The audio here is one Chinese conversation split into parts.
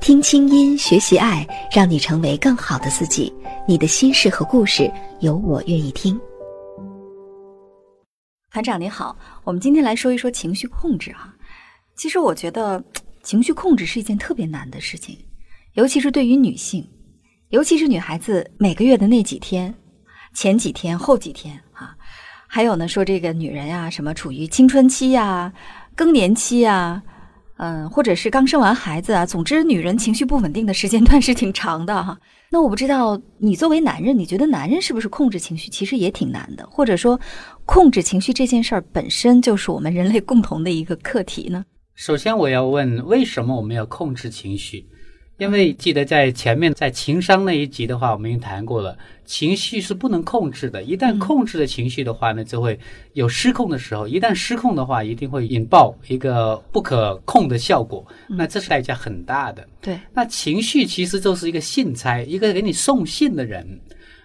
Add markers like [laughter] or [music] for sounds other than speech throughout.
听清音，学习爱，让你成为更好的自己。你的心事和故事，有我愿意听。团长你好，我们今天来说一说情绪控制哈。其实我觉得情绪控制是一件特别难的事情，尤其是对于女性，尤其是女孩子每个月的那几天，前几天、后几天哈。还有呢，说这个女人呀，什么处于青春期呀、更年期呀。嗯，或者是刚生完孩子啊，总之，女人情绪不稳定的时间段是挺长的哈。那我不知道你作为男人，你觉得男人是不是控制情绪其实也挺难的？或者说，控制情绪这件事儿本身就是我们人类共同的一个课题呢？首先，我要问，为什么我们要控制情绪？因为记得在前面在情商那一集的话，我们已经谈过了，情绪是不能控制的。一旦控制了情绪的话呢，就会有失控的时候。一旦失控的话，一定会引爆一个不可控的效果。那这是代价很大的。对，那情绪其实就是一个信差，一个给你送信的人。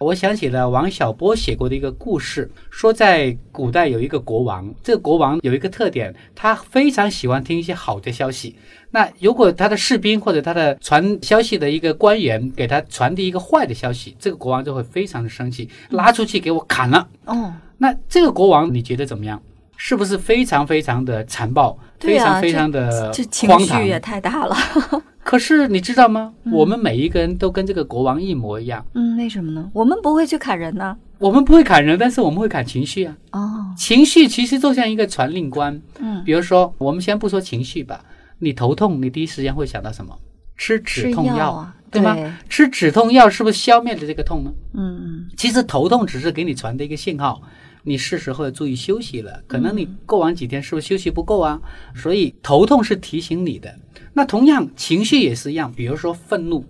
我想起了王小波写过的一个故事，说在古代有一个国王，这个国王有一个特点，他非常喜欢听一些好的消息。那如果他的士兵或者他的传消息的一个官员给他传递一个坏的消息，这个国王就会非常的生气，拉出去给我砍了。哦，那这个国王你觉得怎么样？是不是非常非常的残暴？非常非常的这情绪也太大了。[laughs] 可是你知道吗？我们每一个人都跟这个国王一模一样。嗯，为什么呢？我们不会去砍人呢。我们不会砍人，但是我们会砍情绪啊。哦，情绪其实就像一个传令官。嗯，比如说，我们先不说情绪吧。你头痛，你第一时间会想到什么？吃止痛药啊，对吗？吃止痛药是不是消灭了这个痛呢？嗯嗯。其实头痛只是给你传的一个信号，你是时候要注意休息了。可能你过完几天是不是休息不够啊？所以头痛是提醒你的。那同样情绪也是一样，比如说愤怒，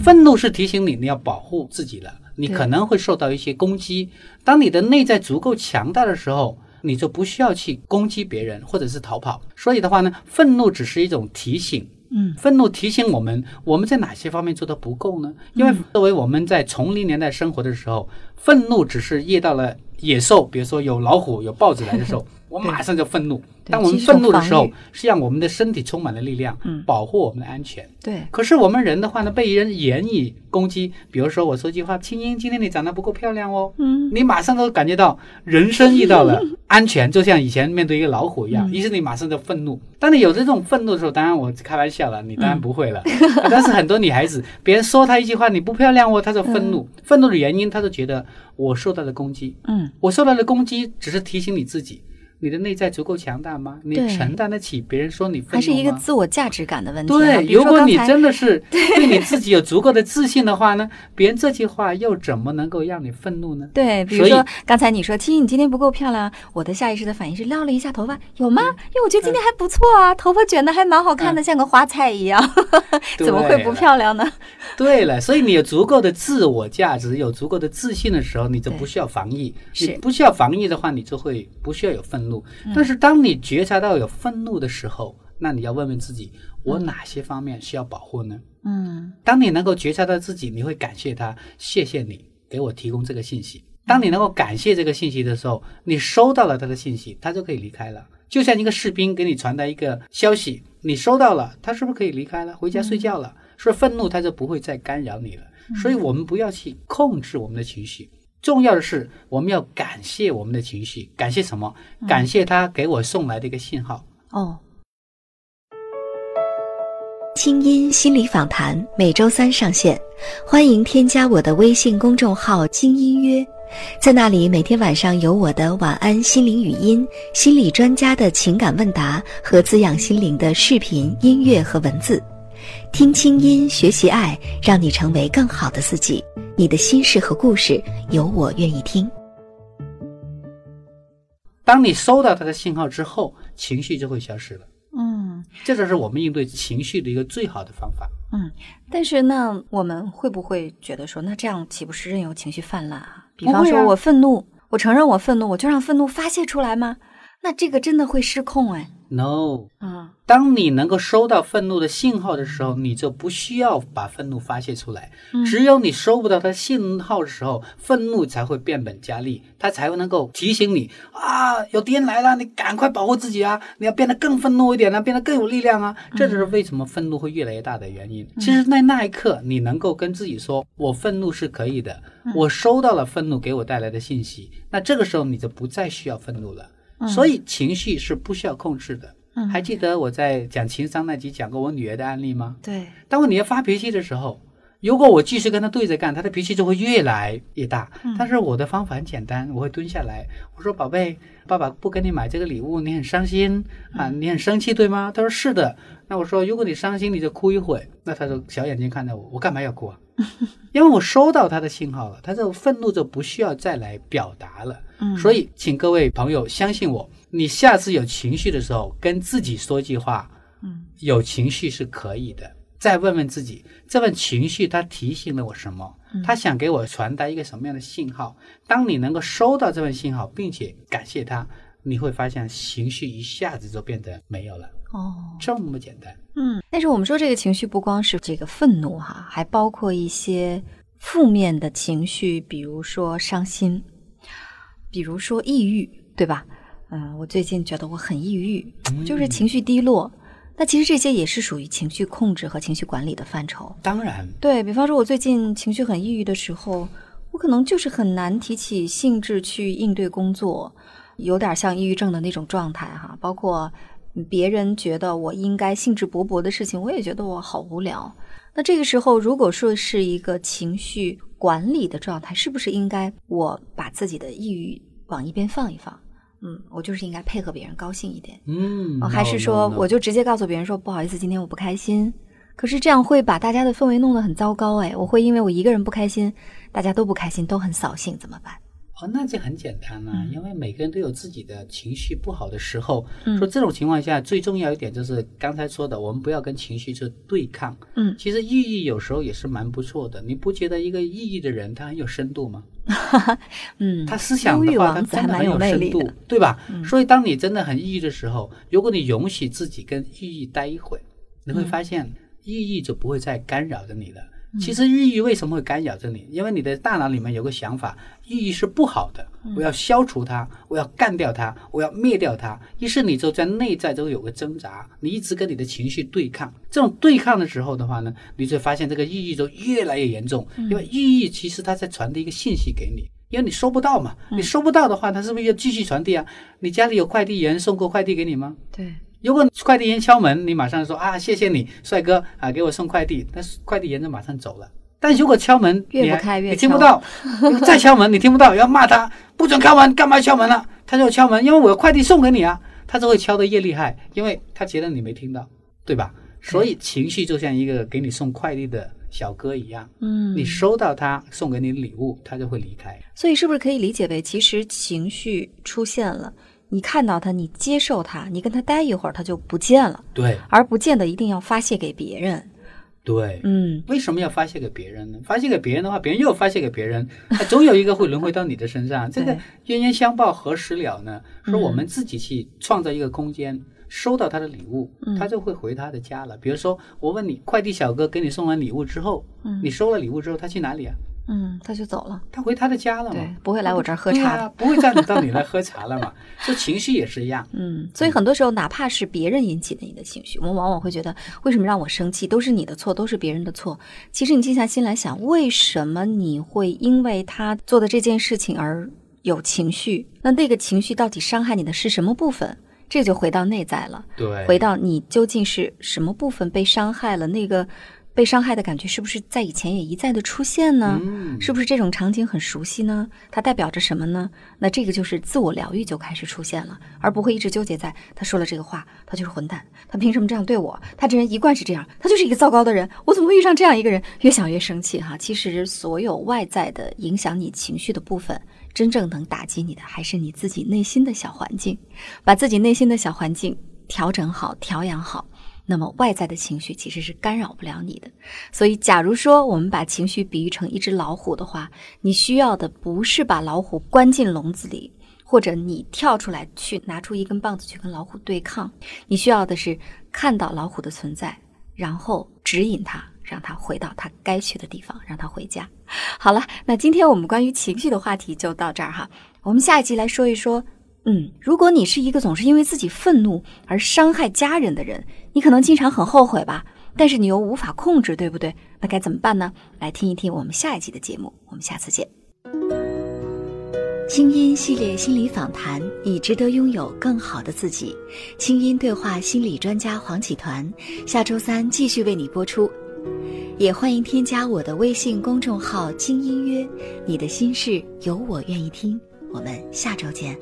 愤怒是提醒你你要保护自己了，你可能会受到一些攻击。当你的内在足够强大的时候。你就不需要去攻击别人或者是逃跑，所以的话呢，愤怒只是一种提醒，嗯，愤怒提醒我们我们在哪些方面做的不够呢？因为作为我们在丛林年代生活的时候，愤怒只是遇到了野兽，比如说有老虎、有豹子来的时候，[laughs] 我马上就愤怒。当我们愤怒的时候，是让我们的身体充满了力量，保护我们的安全。对。可是我们人的话呢，被人言语攻击，比如说我说句话，青音，今天你长得不够漂亮哦。嗯。你马上都感觉到人生遇到了 [laughs] 安全，就像以前面对一个老虎一样，于是你马上就愤怒。当你有这种愤怒的时候，当然我开玩笑了，你当然不会了。[laughs] 但是很多女孩子，别人说她一句话你不漂亮哦，她就愤怒。愤怒的原因，她就觉得我受到的攻击。嗯。我受到的攻击只是提醒你自己。你的内在足够强大吗？你承担得起别人说你愤怒吗？还是一个自我价值感的问题。对，如果你真的是 [laughs] 对你自己有足够的自信的话呢，别人这句话又怎么能够让你愤怒呢？对，比如说刚才你说亲，你今天不够漂亮，我的下意识的反应是撩了一下头发，有吗？因为我觉得今天还不错啊，头发卷的还蛮好看的，像个花菜一样，[laughs] 怎么会不漂亮呢？对了，所以你有足够的自我价值，有足够的自信的时候，你就不需要防御。你不需要防御的话，你就会不需要有愤。怒，但是当你觉察到有愤怒的时候，那你要问问自己，我哪些方面需要保护呢？嗯，当你能够觉察到自己，你会感谢他，谢谢你给我提供这个信息。当你能够感谢这个信息的时候，你收到了他的信息，他就可以离开了。就像一个士兵给你传达一个消息，你收到了，他是不是可以离开了，回家睡觉了？所以愤怒他就不会再干扰你了。所以我们不要去控制我们的情绪。重要的是，我们要感谢我们的情绪，感谢什么？感谢他给我送来的一个信号。哦。清音心理访谈每周三上线，欢迎添加我的微信公众号“精音约”，在那里每天晚上有我的晚安心灵语音、心理专家的情感问答和滋养心灵的视频、音乐和文字。听清音，学习爱，让你成为更好的自己。你的心事和故事，有我愿意听。当你收到他的信号之后，情绪就会消失了。嗯。嗯，这就是我们应对情绪的一个最好的方法。嗯，但是那我们会不会觉得说，那这样岂不是任由情绪泛滥啊？比方说我愤怒，我承认我愤怒，我就让愤怒发泄出来吗？那这个真的会失控哎。No，嗯，当你能够收到愤怒的信号的时候，你就不需要把愤怒发泄出来。只有你收不到它信号的时候，愤怒才会变本加厉，它才会能够提醒你啊，有敌人来了，你赶快保护自己啊！你要变得更愤怒一点呢，变得更有力量啊！这就是为什么愤怒会越来越大的原因。其实，在那一刻，你能够跟自己说：“我愤怒是可以的，我收到了愤怒给我带来的信息。”那这个时候，你就不再需要愤怒了。所以情绪是不需要控制的。还记得我在讲情商那集讲过我女儿的案例吗？对。当我女儿发脾气的时候，如果我继续跟她对着干，她的脾气就会越来越大。但是我的方法很简单，我会蹲下来，我说：“宝贝，爸爸不给你买这个礼物，你很伤心啊，你很生气，对吗？”她说：“是的。”那我说：“如果你伤心，你就哭一会。”那她说：“小眼睛看着我，我干嘛要哭啊？[laughs] 因为我收到他的信号了，他这愤怒就不需要再来表达了。嗯所以，请各位朋友相信我。你下次有情绪的时候，跟自己说句话，嗯，有情绪是可以的。再问问自己，这份情绪它提醒了我什么？他想给我传达一个什么样的信号？当你能够收到这份信号，并且感谢他，你会发现情绪一下子就变得没有了。哦，这么简单。嗯，但是我们说这个情绪不光是这个愤怒哈，还包括一些负面的情绪，比如说伤心，比如说抑郁，对吧？嗯，我最近觉得我很抑郁，就是情绪低落。那其实这些也是属于情绪控制和情绪管理的范畴。当然，对比方说，我最近情绪很抑郁的时候，我可能就是很难提起兴致去应对工作，有点像抑郁症的那种状态哈。包括别人觉得我应该兴致勃勃的事情，我也觉得我好无聊。那这个时候，如果说是一个情绪管理的状态，是不是应该我把自己的抑郁往一边放一放？嗯，我就是应该配合别人高兴一点。嗯，还是说我就直接告诉别人说不好意思，今天我不开心。可是这样会把大家的氛围弄得很糟糕哎，我会因为我一个人不开心，大家都不开心，都很扫兴，怎么办？哦，那就很简单了，因为每个人都有自己的情绪不好的时候。说这种情况下，最重要一点就是刚才说的，我们不要跟情绪去对抗。嗯，其实抑郁有时候也是蛮不错的。你不觉得一个抑郁的人他很有深度吗？哈 [laughs] 哈嗯，他思想的话，他真的很有深度，对吧？所以当你真的很抑郁的时候，如果你允许自己跟抑郁待一会，你会发现抑郁就不会再干扰着你了。其实抑郁为什么会干扰着你？因为你的大脑里面有个想法，抑郁是不好的，我要消除它，我要干掉它，我要灭掉它。于是你就在内在都有个挣扎，你一直跟你的情绪对抗。这种对抗的时候的话呢，你就发现这个抑郁就越来越严重。因为抑郁其实它在传递一个信息给你，因为你收不到嘛，你收不到的话，它是不是要继续传递啊？你家里有快递员送过快递给你吗？对。如果快递员敲门，你马上说啊，谢谢你，帅哥啊，给我送快递。但是快递员就马上走了。但如果敲门，越不开越你听不到，再敲门你听不到，要骂他，不准敲门，干嘛敲门了？他就敲门，因为我有快递送给你啊。他就会敲的越厉害，因为他觉得你没听到，对吧？所以情绪就像一个给你送快递的小哥一样，嗯，你收到他送给你的礼物，他就会离开。所以是不是可以理解为，其实情绪出现了？你看到他，你接受他，你跟他待一会儿，他就不见了。对，而不见得一定要发泄给别人。对，嗯，为什么要发泄给别人呢？发泄给别人的话，别人又发泄给别人，他总有一个会轮回到你的身上。[laughs] 这个冤冤相报何时了呢？说我们自己去创造一个空间，收到他的礼物，他就会回他的家了。比如说，我问你，快递小哥给你送完礼物之后，你收了礼物之后，他去哪里啊？嗯，他就走了，他回他的家了嘛，不会来我这儿喝茶，不会再到你来喝茶了嘛。这情绪也是一样，嗯，所以很多时候，哪怕是别人引起的你的情绪，我们往往会觉得，为什么让我生气，都是你的错，都是别人的错。其实你静下心来想，为什么你会因为他做的这件事情而有情绪？那那个情绪到底伤害你的是什么部分？这就回到内在了，对，回到你究竟是什么部分被伤害了？那个。被伤害的感觉是不是在以前也一再的出现呢？是不是这种场景很熟悉呢？它代表着什么呢？那这个就是自我疗愈就开始出现了，而不会一直纠结在他说了这个话，他就是混蛋，他凭什么这样对我？他这人一贯是这样，他就是一个糟糕的人，我怎么会遇上这样一个人？越想越生气哈！其实所有外在的影响你情绪的部分，真正能打击你的还是你自己内心的小环境，把自己内心的小环境调整好、调养好，那么外在的情绪其实是干扰不了你的。所以，假如说我们把情绪比喻成一只老虎的话，你需要的不是把老虎关进笼子里，或者你跳出来去拿出一根棒子去跟老虎对抗，你需要的是看到老虎的存在，然后指引它。让他回到他该去的地方，让他回家。[laughs] 好了，那今天我们关于情绪的话题就到这儿哈。我们下一集来说一说，嗯，如果你是一个总是因为自己愤怒而伤害家人的人，你可能经常很后悔吧，但是你又无法控制，对不对？那该怎么办呢？来听一听我们下一集的节目，我们下次见。清音系列心理访谈，你值得拥有更好的自己。清音对话心理专家黄启团，下周三继续为你播出。也欢迎添加我的微信公众号“轻音约”，你的心事有我愿意听。我们下周见。